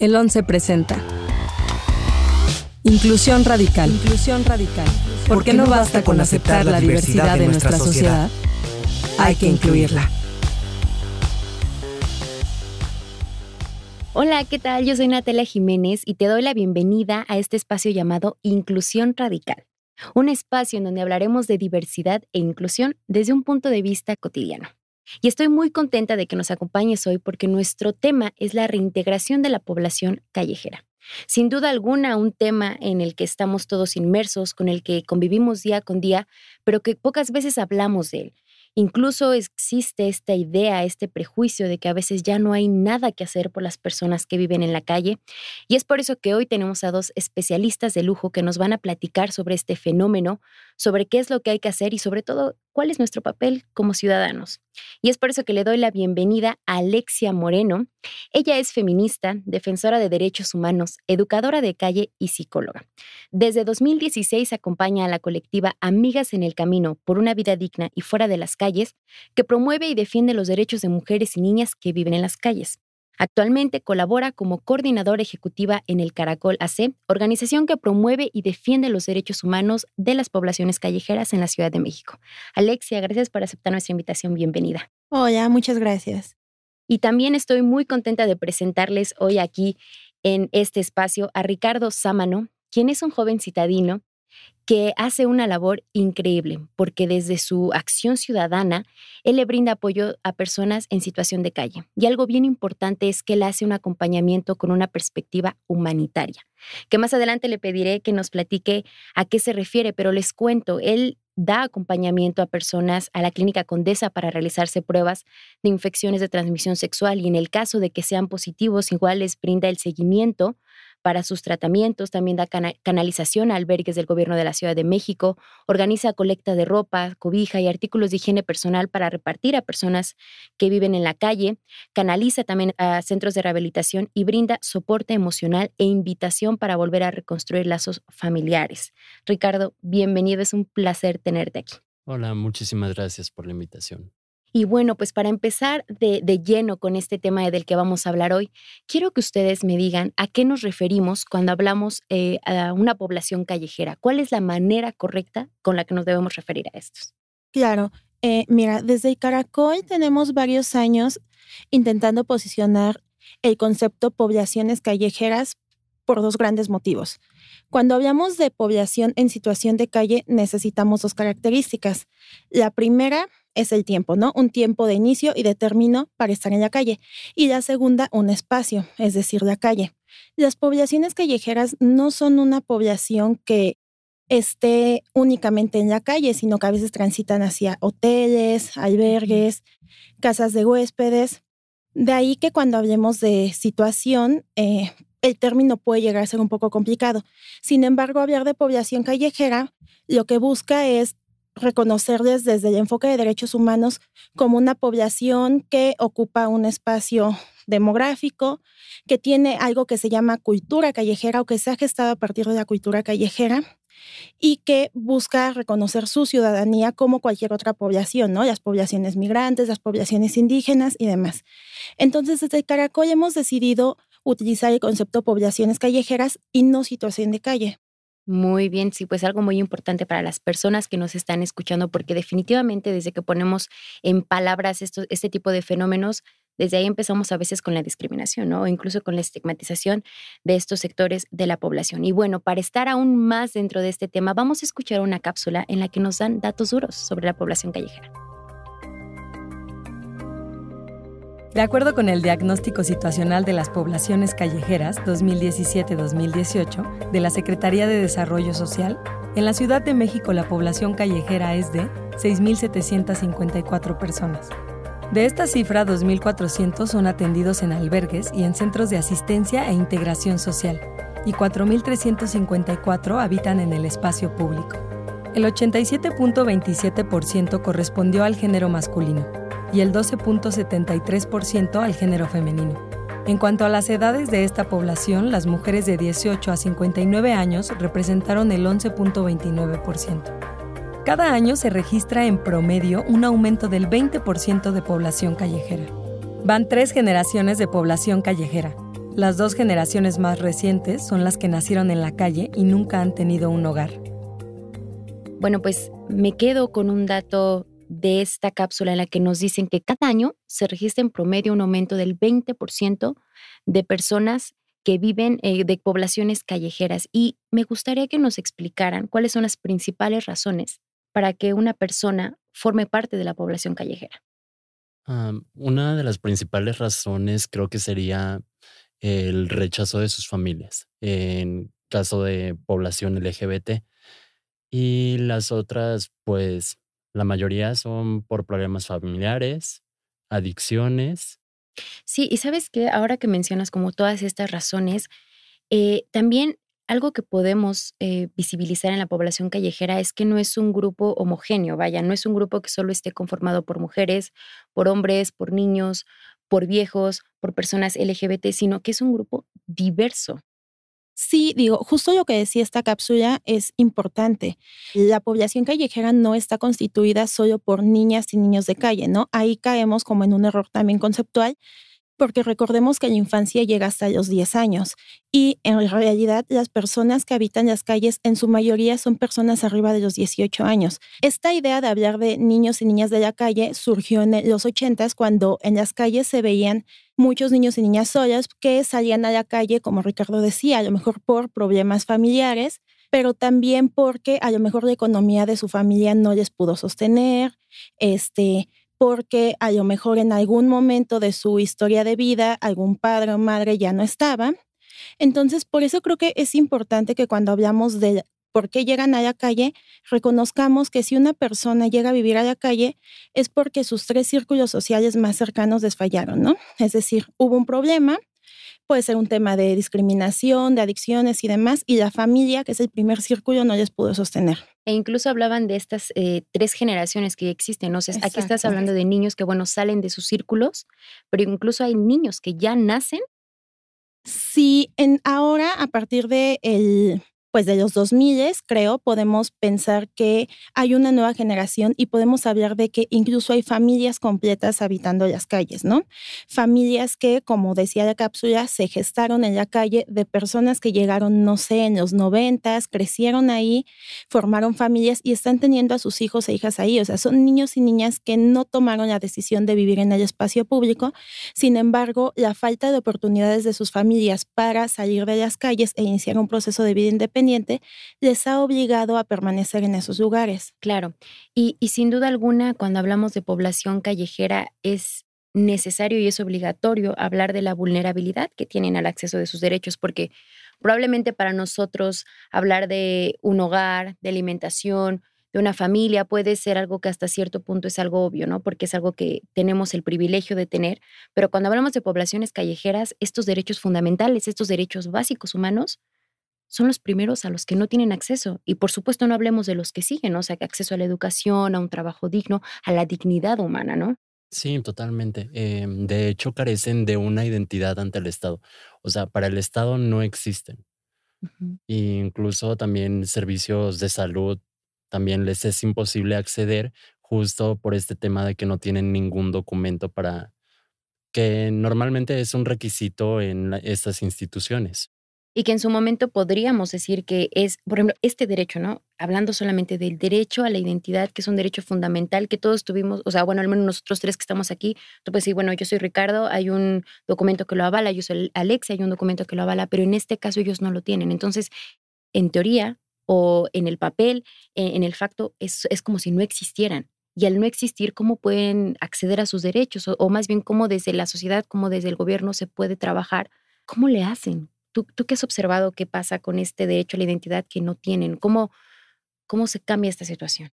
El 11 presenta. Inclusión radical. Inclusión radical. Porque no basta con aceptar la diversidad de nuestra sociedad, hay que incluirla. Hola, ¿qué tal? Yo soy Natalia Jiménez y te doy la bienvenida a este espacio llamado Inclusión Radical, un espacio en donde hablaremos de diversidad e inclusión desde un punto de vista cotidiano. Y estoy muy contenta de que nos acompañes hoy porque nuestro tema es la reintegración de la población callejera. Sin duda alguna, un tema en el que estamos todos inmersos, con el que convivimos día con día, pero que pocas veces hablamos de él. Incluso existe esta idea, este prejuicio de que a veces ya no hay nada que hacer por las personas que viven en la calle. Y es por eso que hoy tenemos a dos especialistas de lujo que nos van a platicar sobre este fenómeno, sobre qué es lo que hay que hacer y sobre todo cuál es nuestro papel como ciudadanos. Y es por eso que le doy la bienvenida a Alexia Moreno. Ella es feminista, defensora de derechos humanos, educadora de calle y psicóloga. Desde 2016 acompaña a la colectiva Amigas en el Camino por una vida digna y fuera de las calles, que promueve y defiende los derechos de mujeres y niñas que viven en las calles. Actualmente colabora como coordinadora ejecutiva en el Caracol AC, organización que promueve y defiende los derechos humanos de las poblaciones callejeras en la Ciudad de México. Alexia, gracias por aceptar nuestra invitación. Bienvenida. Hola, muchas gracias. Y también estoy muy contenta de presentarles hoy aquí en este espacio a Ricardo Sámano, quien es un joven citadino que hace una labor increíble, porque desde su acción ciudadana, él le brinda apoyo a personas en situación de calle. Y algo bien importante es que él hace un acompañamiento con una perspectiva humanitaria, que más adelante le pediré que nos platique a qué se refiere, pero les cuento, él da acompañamiento a personas a la clínica Condesa para realizarse pruebas de infecciones de transmisión sexual y en el caso de que sean positivos, igual les brinda el seguimiento para sus tratamientos, también da canalización a albergues del gobierno de la Ciudad de México, organiza colecta de ropa, cobija y artículos de higiene personal para repartir a personas que viven en la calle, canaliza también a centros de rehabilitación y brinda soporte emocional e invitación para volver a reconstruir lazos familiares. Ricardo, bienvenido, es un placer tenerte aquí. Hola, muchísimas gracias por la invitación. Y bueno, pues para empezar de, lleno con este tema del que vamos a hablar hoy, quiero que ustedes me digan a qué nos referimos cuando hablamos eh, a una población callejera. ¿Cuál es la manera correcta con la que nos debemos referir a estos? Claro, eh, mira, desde Caracol tenemos varios años intentando posicionar el concepto poblaciones callejeras por dos grandes motivos. Cuando hablamos de población en situación de calle, necesitamos dos características. La primera es el tiempo, ¿no? Un tiempo de inicio y de término para estar en la calle. Y la segunda, un espacio, es decir, la calle. Las poblaciones callejeras no son una población que esté únicamente en la calle, sino que a veces transitan hacia hoteles, albergues, casas de huéspedes. De ahí que cuando hablemos de situación, eh, el término puede llegar a ser un poco complicado. Sin embargo, hablar de población callejera lo que busca es reconocerles desde el enfoque de derechos humanos como una población que ocupa un espacio demográfico, que tiene algo que se llama cultura callejera o que se ha gestado a partir de la cultura callejera y que busca reconocer su ciudadanía como cualquier otra población, ¿no? Las poblaciones migrantes, las poblaciones indígenas y demás. Entonces, desde Caracol hemos decidido utilizar el concepto poblaciones callejeras y no situación de calle. Muy bien, sí, pues algo muy importante para las personas que nos están escuchando, porque definitivamente desde que ponemos en palabras esto, este tipo de fenómenos, desde ahí empezamos a veces con la discriminación, ¿no? O incluso con la estigmatización de estos sectores de la población. Y bueno, para estar aún más dentro de este tema, vamos a escuchar una cápsula en la que nos dan datos duros sobre la población callejera. De acuerdo con el Diagnóstico Situacional de las Poblaciones Callejeras 2017-2018 de la Secretaría de Desarrollo Social, en la Ciudad de México la población callejera es de 6.754 personas. De esta cifra, 2.400 son atendidos en albergues y en centros de asistencia e integración social, y 4.354 habitan en el espacio público. El 87.27% correspondió al género masculino, y el 12.73% al género femenino. En cuanto a las edades de esta población, las mujeres de 18 a 59 años representaron el 11.29%. Cada año se registra en promedio un aumento del 20% de población callejera. Van tres generaciones de población callejera. Las dos generaciones más recientes son las que nacieron en la calle y nunca han tenido un hogar. Bueno, pues me quedo con un dato de esta cápsula en la que nos dicen que cada año se registra en promedio un aumento del 20% de personas que viven eh, de poblaciones callejeras. Y me gustaría que nos explicaran cuáles son las principales razones para que una persona forme parte de la población callejera. una de las principales razones creo que sería el rechazo de sus familias en caso de población LGBT. Y las otras, pues la mayoría son por problemas familiares, adicciones. Sí, y sabes que ahora que mencionas como todas estas razones, eh, también algo que podemos eh, visibilizar en la población callejera es que no es un grupo homogéneo, vaya, no es un grupo que solo esté conformado por mujeres, por hombres, por niños, por viejos, por personas LGBT, sino que es un grupo diverso. Sí, digo, justo lo que decía esta cápsula es importante. La población callejera no está constituida solo por niñas y niños de calle, ¿no? Ahí caemos como en un error también conceptual porque recordemos que la infancia llega hasta los 10 años y en realidad las personas que habitan las calles en su mayoría son personas arriba de los 18 años. Esta idea de hablar de niños y niñas de la calle surgió en los 80 cuando en las calles se veían muchos niños y niñas solas que salían a la calle, como Ricardo decía, a lo mejor por problemas familiares, pero también porque a lo mejor la economía de su familia no les pudo sostener, este, porque a lo mejor en algún momento de su historia de vida algún padre o madre ya no estaba. Entonces, por eso creo que es importante que cuando hablamos de por qué llegan a la calle, reconozcamos que si una persona llega a vivir a la calle es porque sus tres círculos sociales más cercanos desfallaron, ¿no? Es decir, hubo un problema, puede ser un tema de discriminación, de adicciones y demás, y la familia, que es el primer círculo, no les pudo sostener. E incluso hablaban de estas eh, tres generaciones que existen, ¿no? sé aquí estás hablando de niños que, bueno, salen de sus círculos, pero incluso hay niños que ya nacen. Sí, en ahora, a partir de el pues de los 2000, creo, podemos pensar que hay una nueva generación y podemos hablar de que incluso hay familias completas habitando las calles, ¿no? Familias que, como decía la cápsula, se gestaron en la calle de personas que llegaron, no sé, en los 90, crecieron ahí, formaron familias y están teniendo a sus hijos e hijas ahí. O sea, son niños y niñas que no tomaron la decisión de vivir en el espacio público. Sin embargo, la falta de oportunidades de sus familias para salir de las calles e iniciar un proceso de vida independiente les ha obligado a permanecer en esos lugares. Claro, y, y sin duda alguna, cuando hablamos de población callejera, es necesario y es obligatorio hablar de la vulnerabilidad que tienen al acceso de sus derechos, porque probablemente para nosotros hablar de un hogar, de alimentación, de una familia puede ser algo que hasta cierto punto es algo obvio, ¿no? Porque es algo que tenemos el privilegio de tener, pero cuando hablamos de poblaciones callejeras, estos derechos fundamentales, estos derechos básicos humanos, son los primeros a los que no tienen acceso. Y por supuesto no hablemos de los que siguen, o sea, acceso a la educación, a un trabajo digno, a la dignidad humana, ¿no? Sí, totalmente. Em, de hecho, carecen de una identidad ante el Estado. O sea, para el Estado no existen. incluso también servicios de salud también les es imposible acceder justo por este tema de que no tienen ningún documento para que normalmente es un requisito en estas instituciones y que en su momento podríamos decir que es, por ejemplo, este derecho, ¿no? Hablando solamente del derecho a la identidad, que es un derecho fundamental que todos tuvimos, o sea, bueno, al menos nosotros tres que estamos aquí, tú puedes decir, bueno, yo soy Ricardo, hay un documento que lo avala, yo soy Alex, hay un documento que lo avala, pero en este caso ellos no lo tienen. Entonces, en teoría o en el papel, e, en, el facto, es, es como si no existieran y al no existir, ¿cómo pueden acceder a sus derechos? O, o, más bien, ¿cómo desde la sociedad, cómo desde el gobierno se puede trabajar? ¿Cómo le hacen? ¿Tú, qué has observado qué pasa con este derecho a la identidad que no tienen? ¿Cómo, cómo se cambia esta situación?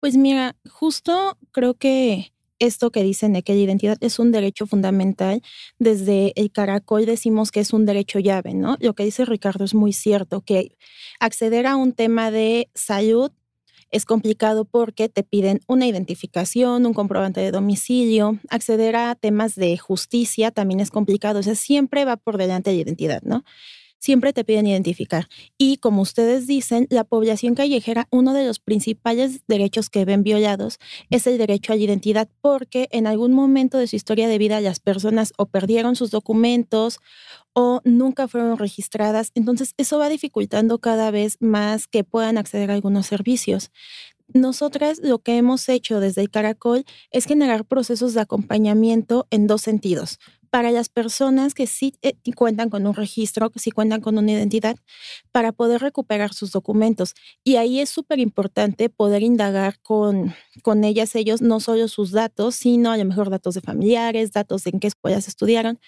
Pues mira, justo creo que esto que dicen de que la identidad es un derecho fundamental, desde el caracol decimos que es un derecho llave, ¿no? Lo que dice Ricardo es muy cierto, que acceder a un tema de salud es complicado porque te piden una identificación, un comprobante de domicilio, acceder a temas de justicia también es complicado, o sea, siempre va por delante la identidad, ¿no? Siempre te piden identificar. Y como ustedes dicen, la población callejera, uno de los principales derechos que ven violados es el derecho a la identidad, porque en algún momento de su historia de vida las personas o perdieron sus documentos o nunca fueron registradas. Entonces, eso va dificultando cada vez más que puedan acceder a algunos servicios. Nosotras lo que hemos hecho desde el Caracol es generar procesos de acompañamiento en dos sentidos para las personas que sí eh, cuentan con un registro, que sí cuentan con una identidad, para poder recuperar sus documentos. Y ahí es súper importante poder indagar con, con ellas, ellos, no solo sus datos, sino a lo mejor datos de familiares, datos en qué escuelas estudiaron,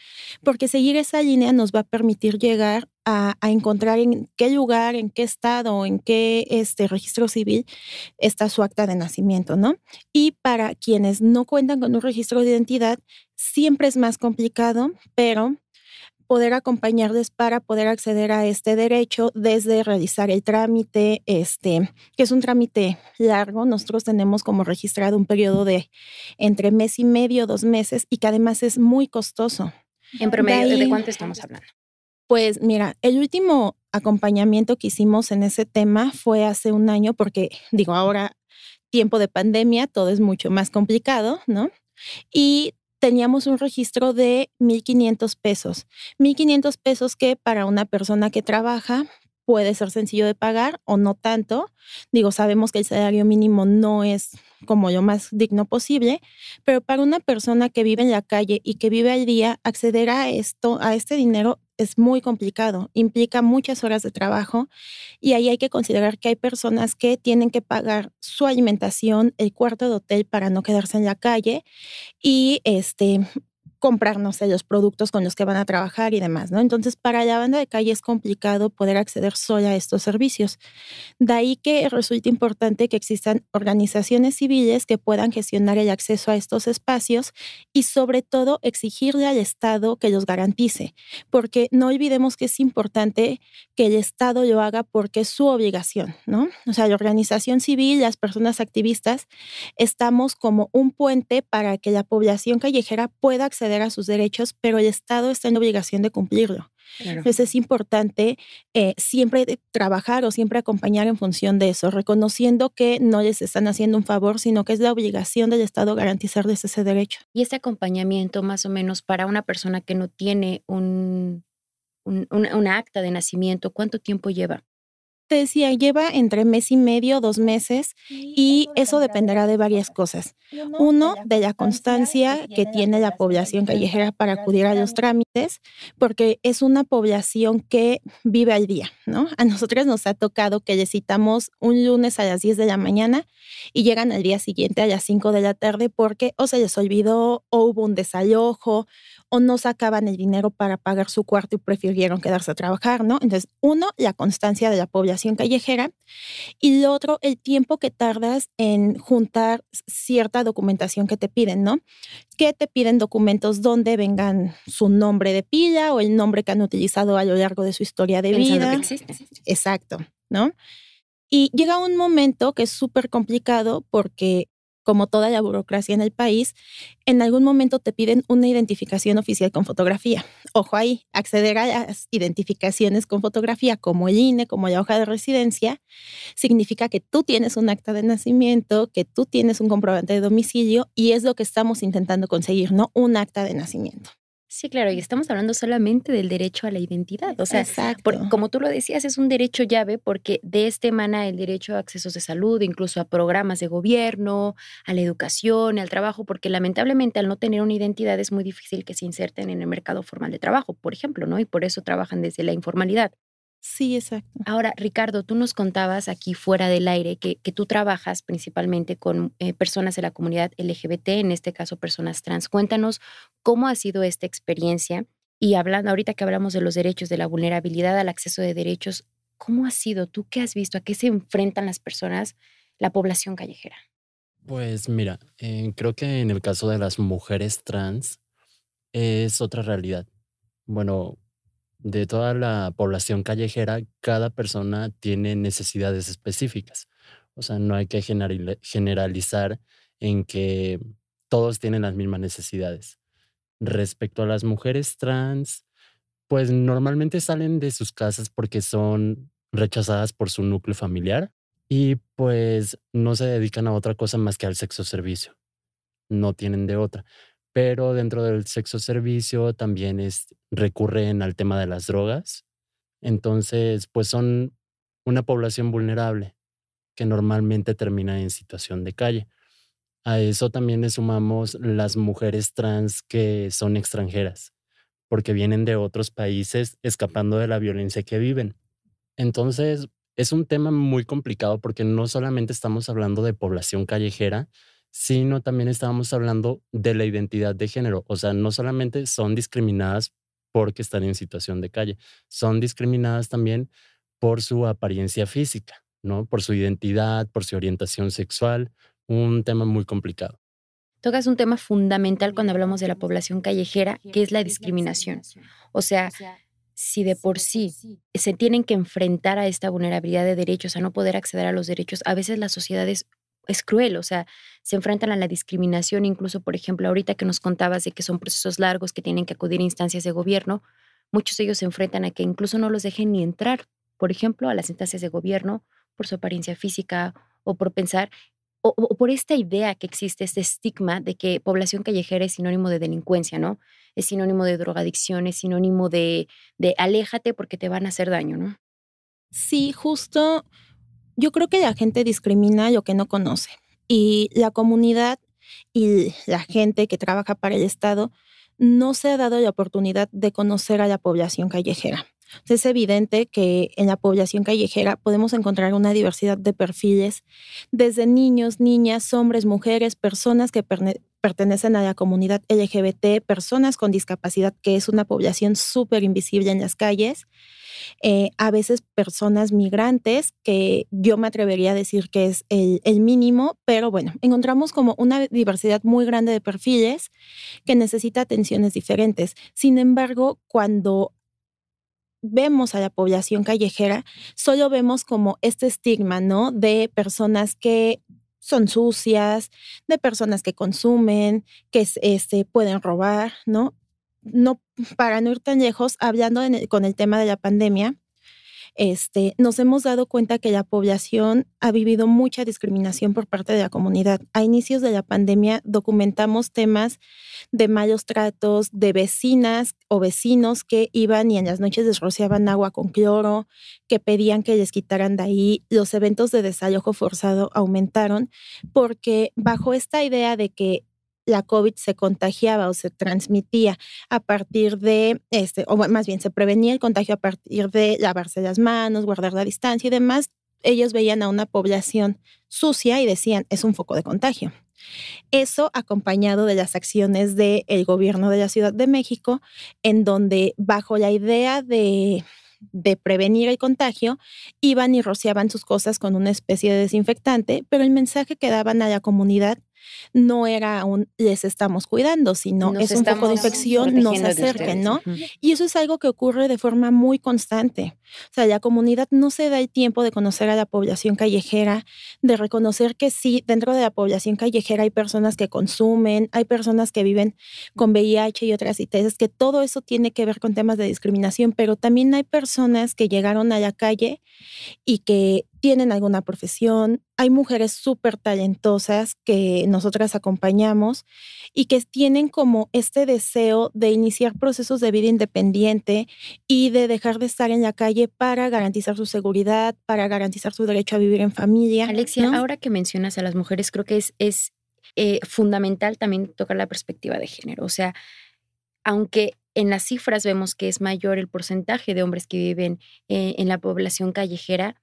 porque seguir esa línea nos va a permitir llegar a, encontrar en qué lugar, en qué estado, en qué este registro civil está su acta de nacimiento, ¿no? Y para quienes no cuentan con un registro de identidad, siempre es más complicado, pero poder acompañarles para poder acceder a este derecho desde realizar el trámite, este, que es un trámite largo. Nosotros tenemos como registrado un periodo de entre mes y medio, dos meses, y que además es muy costoso. En promedio, ¿de cuánto estamos hablando? Pues mira, el último acompañamiento que hicimos en ese tema fue hace un año, porque digo, ahora tiempo de pandemia, todo es mucho más complicado, ¿no? Y teníamos un registro de 1.500 pesos. 1.500 pesos que para una persona que trabaja puede ser sencillo de pagar o no tanto. Digo, sabemos que el salario mínimo no es como lo más digno posible, pero para una persona que vive en la calle y que vive al día, acceder a esto, a este dinero es muy complicado, implica muchas horas de trabajo y ahí hay que considerar que hay personas que tienen que pagar su alimentación, el cuarto de hotel para no quedarse en la calle y este comprarnos los productos con los que van a trabajar y demás, ¿no? Entonces, para la banda de calle es complicado poder acceder sola a estos servicios. De ahí que resulta importante que existan organizaciones civiles que puedan gestionar el acceso a estos espacios y sobre todo exigirle al Estado que los garantice, porque no olvidemos que es importante que el Estado lo haga porque es su obligación, ¿no? O sea, la organización civil, las personas activistas, estamos como un puente para que la población callejera pueda acceder a sus derechos, pero el Estado está en obligación de cumplirlo. Entonces es importante eh, siempre trabajar o siempre acompañar en función de eso, reconociendo que no les están haciendo un favor, sino que es la obligación del Estado garantizarles ese derecho. Y este acompañamiento, más o menos, para una persona que no tiene un, un acta de nacimiento, ¿cuánto tiempo lleva? Te decía, lleva entre mes y medio, dos meses, y eso dependerá de varias cosas. Uno, de la constancia que tiene la población callejera para acudir a los trámites, porque es una población que vive al día, ¿no? A nosotros nos ha tocado que les citamos un lunes a las 10 de la mañana y llegan al día siguiente a las 5 de la tarde porque o se les olvidó o hubo un desalojo o no sacaban el dinero para pagar su cuarto y prefirieron quedarse a trabajar, ¿no? Entonces, uno, la constancia de la población callejera y lo otro, el tiempo que tardas en juntar cierta documentación que te piden, ¿no? Que te piden documentos donde vengan su nombre de pila o el nombre que han utilizado a lo largo de su historia de vida. Exacto, ¿no? Y llega un momento que es súper complicado porque como toda la burocracia en el país, en algún momento te piden una identificación oficial con fotografía. Ojo ahí, acceder a las identificaciones con fotografía como el INE, como la hoja de residencia, significa que tú tienes un acta de nacimiento, que tú tienes un comprobante de domicilio y es lo que estamos intentando conseguir, no un acta de nacimiento. Sí, claro, y estamos hablando solamente del derecho a la identidad. O sea, como tú lo decías, es un derecho llave porque de este emana el derecho a accesos de salud, incluso a programas de gobierno, a la educación, al trabajo, porque lamentablemente al no tener una identidad es muy difícil que se inserten en el mercado formal de trabajo, por ejemplo, ¿no? Y por eso trabajan desde la informalidad. Sí, exacto. Ahora, Ricardo, tú nos contabas aquí fuera del aire que, que tú trabajas principalmente con eh, personas de la comunidad LGBT, en este caso personas trans. Cuéntanos cómo ha sido esta experiencia y hablando ahorita que hablamos de los derechos, de la vulnerabilidad al acceso de derechos, ¿cómo ha sido? ¿Tú qué has visto? ¿A qué se enfrentan las personas, la población callejera? Pues mira, eh, creo que en el caso de las mujeres trans es otra realidad. Bueno, de toda la población callejera, cada persona tiene necesidades específicas. O sea, no hay que generalizar en que todos tienen las mismas necesidades. Respecto a las mujeres trans, pues normalmente salen de sus casas porque son rechazadas por su núcleo familiar y pues no se dedican a otra cosa más que al sexo servicio. No tienen de otra. Pero dentro del sexo servicio también es, recurren al tema de las drogas. Entonces, pues son una población vulnerable que normalmente termina en situación de calle. A eso también le sumamos las mujeres trans que son extranjeras, porque vienen de otros países escapando de la violencia que viven. Entonces, es un tema muy complicado porque no solamente estamos hablando de población callejera, sino también estamos hablando de la identidad de género. O sea, no solamente son discriminadas porque están en situación de calle, son discriminadas también por su apariencia física, ¿no? Por su identidad, por su orientación sexual, un tema muy complicado. Tocas un tema fundamental cuando hablamos de la población callejera, que es la discriminación. O sea, si de por sí se tienen que enfrentar a esta vulnerabilidad de derechos, a no poder acceder a los derechos, a veces la sociedad es, cruel, o sea, se enfrentan a la discriminación, incluso, por ejemplo, ahorita que nos contabas de que son procesos largos, que tienen que acudir a instancias de gobierno, muchos de ellos se enfrentan a que incluso no los dejen ni entrar, por ejemplo, a las instancias de gobierno por su apariencia física o por pensar o, por esta idea que existe, este estigma de que población callejera es sinónimo de delincuencia, ¿no? Es sinónimo de drogadicción, es sinónimo de, de aléjate porque te van a hacer daño, ¿no? Sí, justo yo creo que la gente discrimina lo que no conoce y la comunidad y la gente que trabaja para el Estado no se ha dado la oportunidad de conocer a la población callejera. Es evidente que en la población callejera podemos encontrar una diversidad de perfiles, desde niños, niñas, hombres, mujeres, personas que pertenecen a la comunidad LGBT, personas con discapacidad, que es una población súper invisible en las calles, eh, a veces personas migrantes, que yo me atrevería a decir que es el, el mínimo, pero bueno, encontramos como una diversidad muy grande de perfiles que necesita atenciones diferentes. Sin embargo, cuando vemos a la población callejera, solo vemos como este estigma, ¿no? De personas que son sucias, de personas que consumen, que este, pueden robar, ¿no? No, para no ir tan lejos, hablando con el tema de la pandemia, este, nos hemos dado cuenta que la población ha vivido mucha discriminación por parte de la comunidad. A inicios de la pandemia documentamos temas de malos tratos, de vecinas o vecinos que iban y en las noches desrociaban agua con cloro, que pedían que les quitaran de ahí. Los eventos de desalojo forzado aumentaron porque bajo esta idea de que la COVID se contagiaba o se transmitía a partir de, este, o más bien se prevenía el contagio a partir de lavarse las manos, guardar la distancia y demás, ellos veían a una población sucia y decían, es un foco de contagio. Eso acompañado de las acciones del gobierno de la Ciudad de México, en donde bajo la idea de, de prevenir el contagio, iban y rociaban sus cosas con una especie de desinfectante, pero el mensaje que daban a la comunidad no era un les estamos cuidando, sino es un poco de infección, no se acerquen, ¿no? Y eso es algo que ocurre de forma muy constante. O sea, la comunidad no se da el tiempo de conocer a la población callejera, de reconocer que sí, dentro de la población callejera hay personas que consumen, hay personas que viven con VIH y otras ITS, que todo eso tiene que ver con temas de discriminación, pero también hay personas que llegaron a la calle y que tienen alguna profesión. Hay mujeres súper talentosas que nosotras acompañamos y que tienen como este deseo de iniciar procesos de vida independiente y de dejar de estar en la calle para garantizar su seguridad, para garantizar su derecho a vivir en familia. Alexia, ahora que mencionas a las mujeres, creo que es, es eh, fundamental también tocar la perspectiva de género. O sea, aunque en las cifras vemos que es mayor el porcentaje de hombres que viven eh, en la población callejera,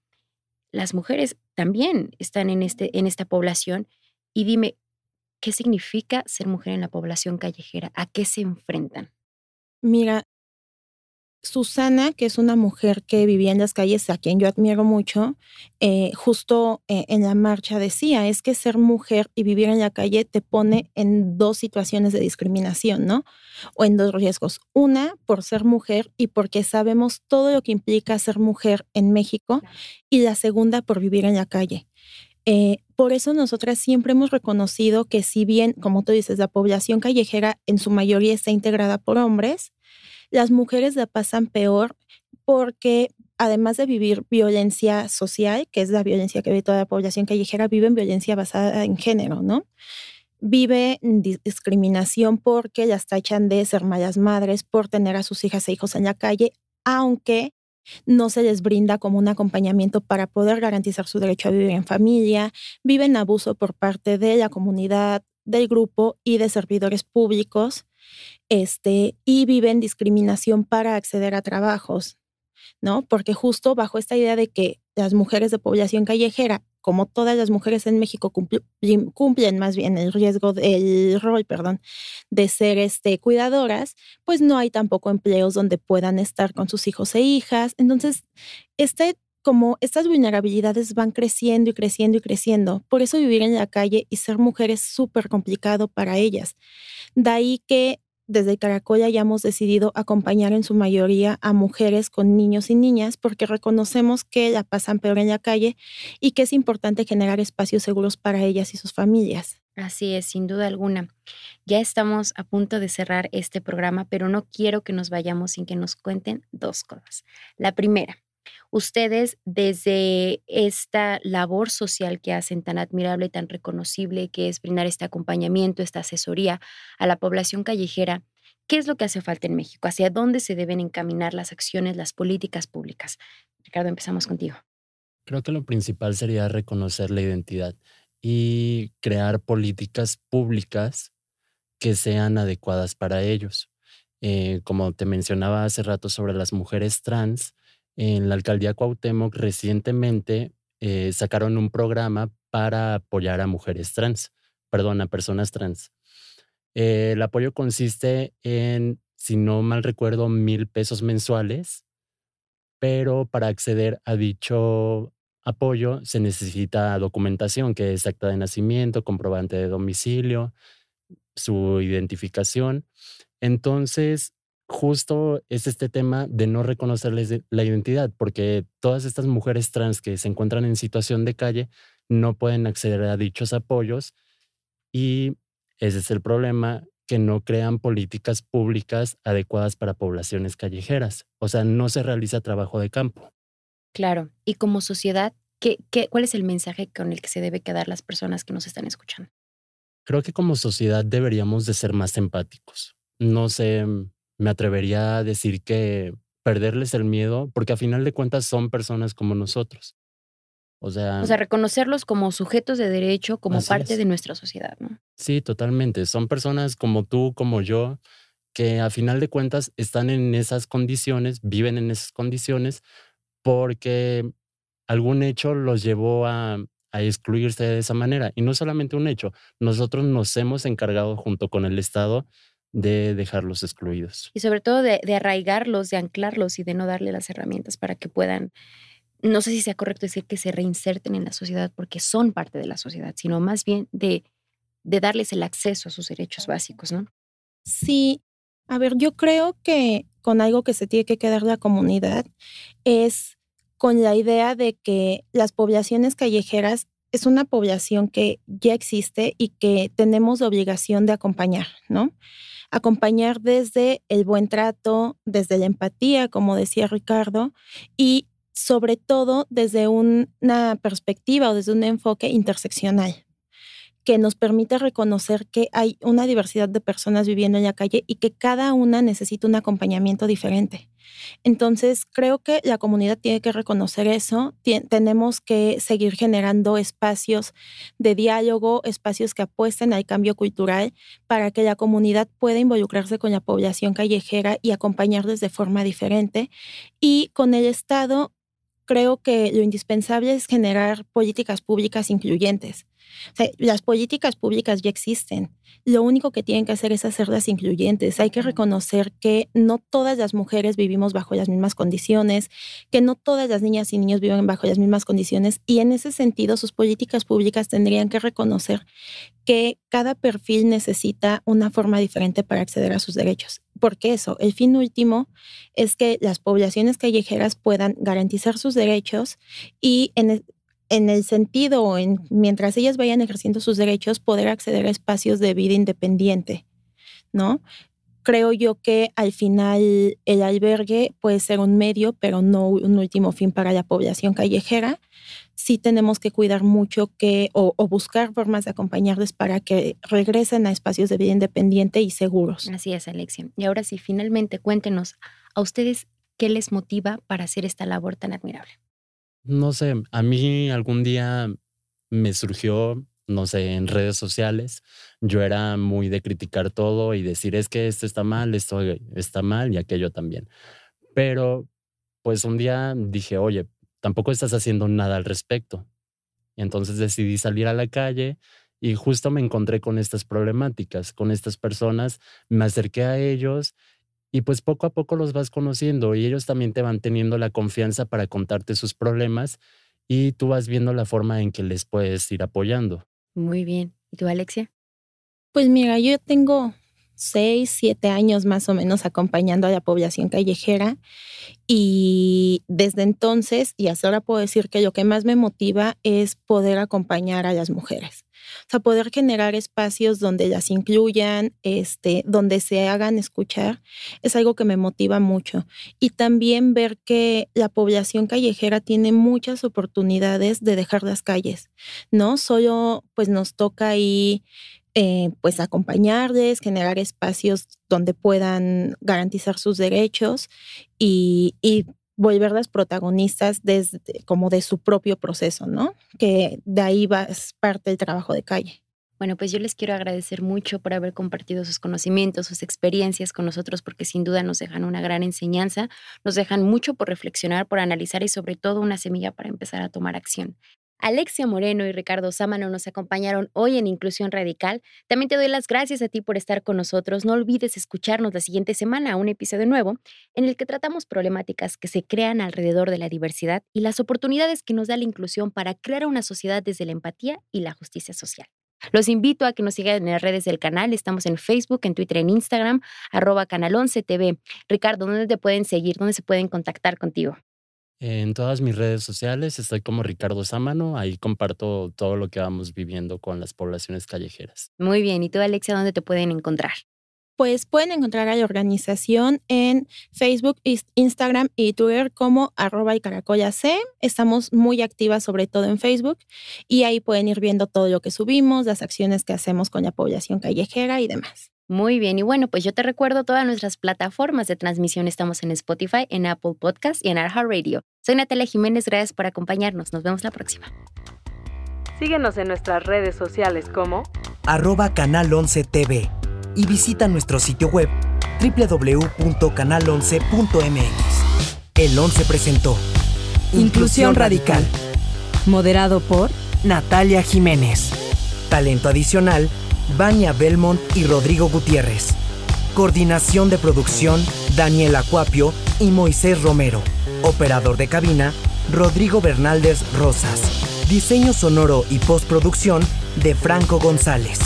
las mujeres también están en, este, en esta población. Y dime, ¿qué significa ser mujer en la población callejera? ¿A qué se enfrentan? Mira, Susana, que es una mujer que vivía en las calles, a quien yo admiro mucho, eh, justo eh, en la marcha decía, es que ser mujer y vivir en la calle te pone en dos situaciones de discriminación, ¿no? O en dos riesgos. Una, por ser mujer y porque sabemos todo lo que implica ser mujer en México. Y la segunda, por vivir en la calle. Eh, por eso nosotras siempre hemos reconocido que si bien, como tú dices, la población callejera en su mayoría está integrada por hombres, las mujeres la pasan peor porque además de vivir violencia social, que es la violencia que vive toda la población callejera, viven violencia basada en género, ¿no? Vive discriminación porque las tachan de ser malas madres, por tener a sus hijas e hijos en la calle, aunque no se les brinda como un acompañamiento para poder garantizar su derecho a vivir en familia, viven abuso por parte de la comunidad, del grupo y de servidores públicos, este, y viven discriminación para acceder a trabajos, ¿no? Porque justo bajo esta idea de que las mujeres de población callejera, como todas las mujeres en México, cumplen, más bien el riesgo, el rol, perdón, de ser este, cuidadoras, pues no hay tampoco empleos donde puedan estar con sus hijos e hijas. Entonces, este como estas vulnerabilidades van creciendo y creciendo y creciendo. Por eso vivir en la calle y ser mujer es súper complicado para ellas. De ahí que desde Caracol hayamos decidido acompañar en su mayoría a mujeres con niños y niñas porque reconocemos que la pasan peor en la calle y que es importante generar espacios seguros para ellas y sus familias. Así es, sin duda alguna. Ya estamos a punto de cerrar este programa, pero no quiero que nos vayamos sin que nos cuenten dos cosas. La primera, ustedes desde esta labor social que hacen tan admirable y tan reconocible, que es brindar este acompañamiento, esta asesoría a la población callejera, ¿qué es lo que hace falta en México? ¿Hacia dónde se deben encaminar las acciones, las políticas públicas? Ricardo, empezamos contigo. Creo que lo principal sería reconocer la identidad y crear políticas públicas que sean adecuadas para ellos. Eh, como te mencionaba hace rato sobre las mujeres trans, en la alcaldía Cuauhtémoc recientemente eh, sacaron un programa para apoyar a mujeres trans, perdón, a personas trans. Eh, el apoyo consiste en, si no mal recuerdo, mil pesos mensuales, pero para acceder a dicho apoyo se necesita documentación, que es acta de nacimiento, comprobante de domicilio, su identificación. Entonces, justo es este tema de no reconocerles la identidad, porque todas estas mujeres trans que se encuentran en situación de calle no pueden acceder a dichos apoyos y ese es el problema, que no crean políticas públicas adecuadas para poblaciones callejeras. O sea, no se realiza trabajo de campo. Claro, y como sociedad, ¿qué, qué, cuál es el mensaje con el que se debe quedar las personas que nos están escuchando? Creo que como sociedad deberíamos de ser más empáticos. No sé, me atrevería a decir que perderles el miedo, porque a final de cuentas son personas como nosotros. O sea, o sea, reconocerlos como sujetos de derecho, como parte de nuestra sociedad, ¿no? Sí, totalmente. Son personas como tú, como yo, que a final de cuentas están en esas condiciones, viven en esas condiciones, porque algún hecho los llevó a, a excluirse de esa manera. Y no solamente un hecho, nosotros nos hemos encargado junto con el Estado de dejarlos excluidos. Y sobre todo de, arraigarlos, de anclarlos y de no darle las herramientas para que puedan, no sé si sea correcto decir que se reinserten en la sociedad porque son parte de la sociedad, sino más bien de, de darles el acceso a sus derechos básicos, ¿no? Sí, a ver, yo creo que con algo que se tiene que quedar la comunidad es con la idea de que las poblaciones callejeras es una población que ya existe y que tenemos la obligación de acompañar, ¿no? acompañar desde el buen trato, desde la empatía, como decía Ricardo, y sobre todo desde una perspectiva o desde un enfoque interseccional que nos permite reconocer que hay una diversidad de personas viviendo en la calle y que cada una necesita un acompañamiento diferente. Entonces, creo que la comunidad tiene que reconocer eso. tenemos que seguir generando espacios de diálogo, espacios que apuesten al cambio cultural para que la comunidad pueda involucrarse con la población callejera y acompañarles de forma diferente. Y con el Estado, creo que lo indispensable es generar políticas públicas incluyentes las políticas públicas ya existen. Lo único que tienen que hacer es hacerlas incluyentes. Hay que reconocer que no todas las mujeres vivimos bajo las mismas condiciones, que no todas las niñas y niños viven bajo las mismas condiciones y en ese sentido sus políticas públicas tendrían que reconocer que cada perfil necesita una forma diferente para acceder a sus derechos. Porque eso, el fin último es que las poblaciones callejeras puedan garantizar sus derechos y en, en el sentido, en, mientras ellas vayan ejerciendo sus derechos, poder acceder a espacios de vida independiente, ¿no? creo yo que al final el albergue puede ser un medio, pero no un último fin para la población callejera. Sí tenemos que cuidar mucho que, o, buscar formas de acompañarles para que regresen a espacios de vida independiente y seguros. Así es, Alexia. Y ahora sí, finalmente cuéntenos a ustedes qué les motiva para hacer esta labor tan admirable. No sé, a mí algún día me surgió no sé, en redes sociales, yo era muy de criticar todo y decir, es que esto está mal, esto está mal y aquello también. Pero pues un día dije, oye, tampoco estás haciendo nada al respecto. Entonces decidí salir a la calle y justo me encontré con estas problemáticas, con estas personas, me acerqué a ellos y pues poco a poco los vas conociendo y ellos también te van teniendo la confianza para contarte sus problemas y tú vas viendo la forma en que les puedes ir apoyando. Muy bien. ¿Y tú, Alexia? Pues mira, yo tengo seis, siete años más o menos acompañando a la población callejera y desde entonces y hasta ahora puedo decir que lo que más me motiva es poder acompañar a las mujeres. O sea, poder generar espacios donde las incluyan, este, donde se hagan escuchar, es algo que me motiva mucho. Y también ver que la población callejera tiene muchas oportunidades de dejar las calles, ¿no? Solo pues nos toca ahí eh, pues acompañarles, generar espacios donde puedan garantizar sus derechos y, y volverlas protagonistas desde, como de su propio proceso, ¿no? Que de ahí va parte del trabajo de calle. Bueno, pues yo les quiero agradecer mucho por haber compartido sus conocimientos, sus experiencias con nosotros, porque sin duda nos dejan una gran enseñanza, nos dejan mucho por reflexionar, por analizar y sobre todo una semilla para empezar a tomar acción. Alexia Moreno y Ricardo Sámano nos acompañaron hoy en Inclusión Radical. También te doy las gracias a ti por estar con nosotros. No olvides escucharnos la siguiente semana a un episodio nuevo en el que tratamos problemáticas que se crean alrededor de la diversidad y las oportunidades que nos da la inclusión para crear una sociedad desde la empatía y la justicia social. Los invito a que nos sigan en las redes del canal. Estamos en Facebook, en Twitter, en Instagram, arroba canal 11 TV. Ricardo, ¿dónde te pueden seguir? ¿Dónde se pueden contactar contigo? En todas mis redes sociales estoy como Ricardo Sámano, ahí comparto todo lo que vamos viviendo con las poblaciones callejeras. Muy bien, ¿y tú Alexia dónde te pueden encontrar? Pues pueden encontrar a la organización en Facebook, Instagram y Twitter como arroba y caracola C. Estamos muy activas sobre todo en Facebook y ahí pueden ir viendo todo lo que subimos, las acciones que hacemos con la población callejera y demás. Muy bien, y bueno, pues yo te recuerdo todas nuestras plataformas de transmisión. Estamos en Spotify, en Apple Podcast y en Radio. Soy Natalia Jiménez, gracias por acompañarnos. Nos vemos la próxima. Síguenos en nuestras redes sociales como arroba canal 11 TV y visita nuestro sitio web www.canal11.mx. El 11 presentó Inclusión Radical, moderado por Natalia Jiménez. Talento adicional Vania Belmont y Rodrigo Gutiérrez. Coordinación de producción, Daniel Acuapio y Moisés Romero. Operador de cabina, Rodrigo Bernaldez Rosas. Diseño sonoro y postproducción de Franco González.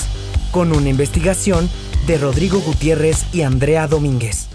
Con una investigación de Rodrigo Gutiérrez y Andrea Domínguez.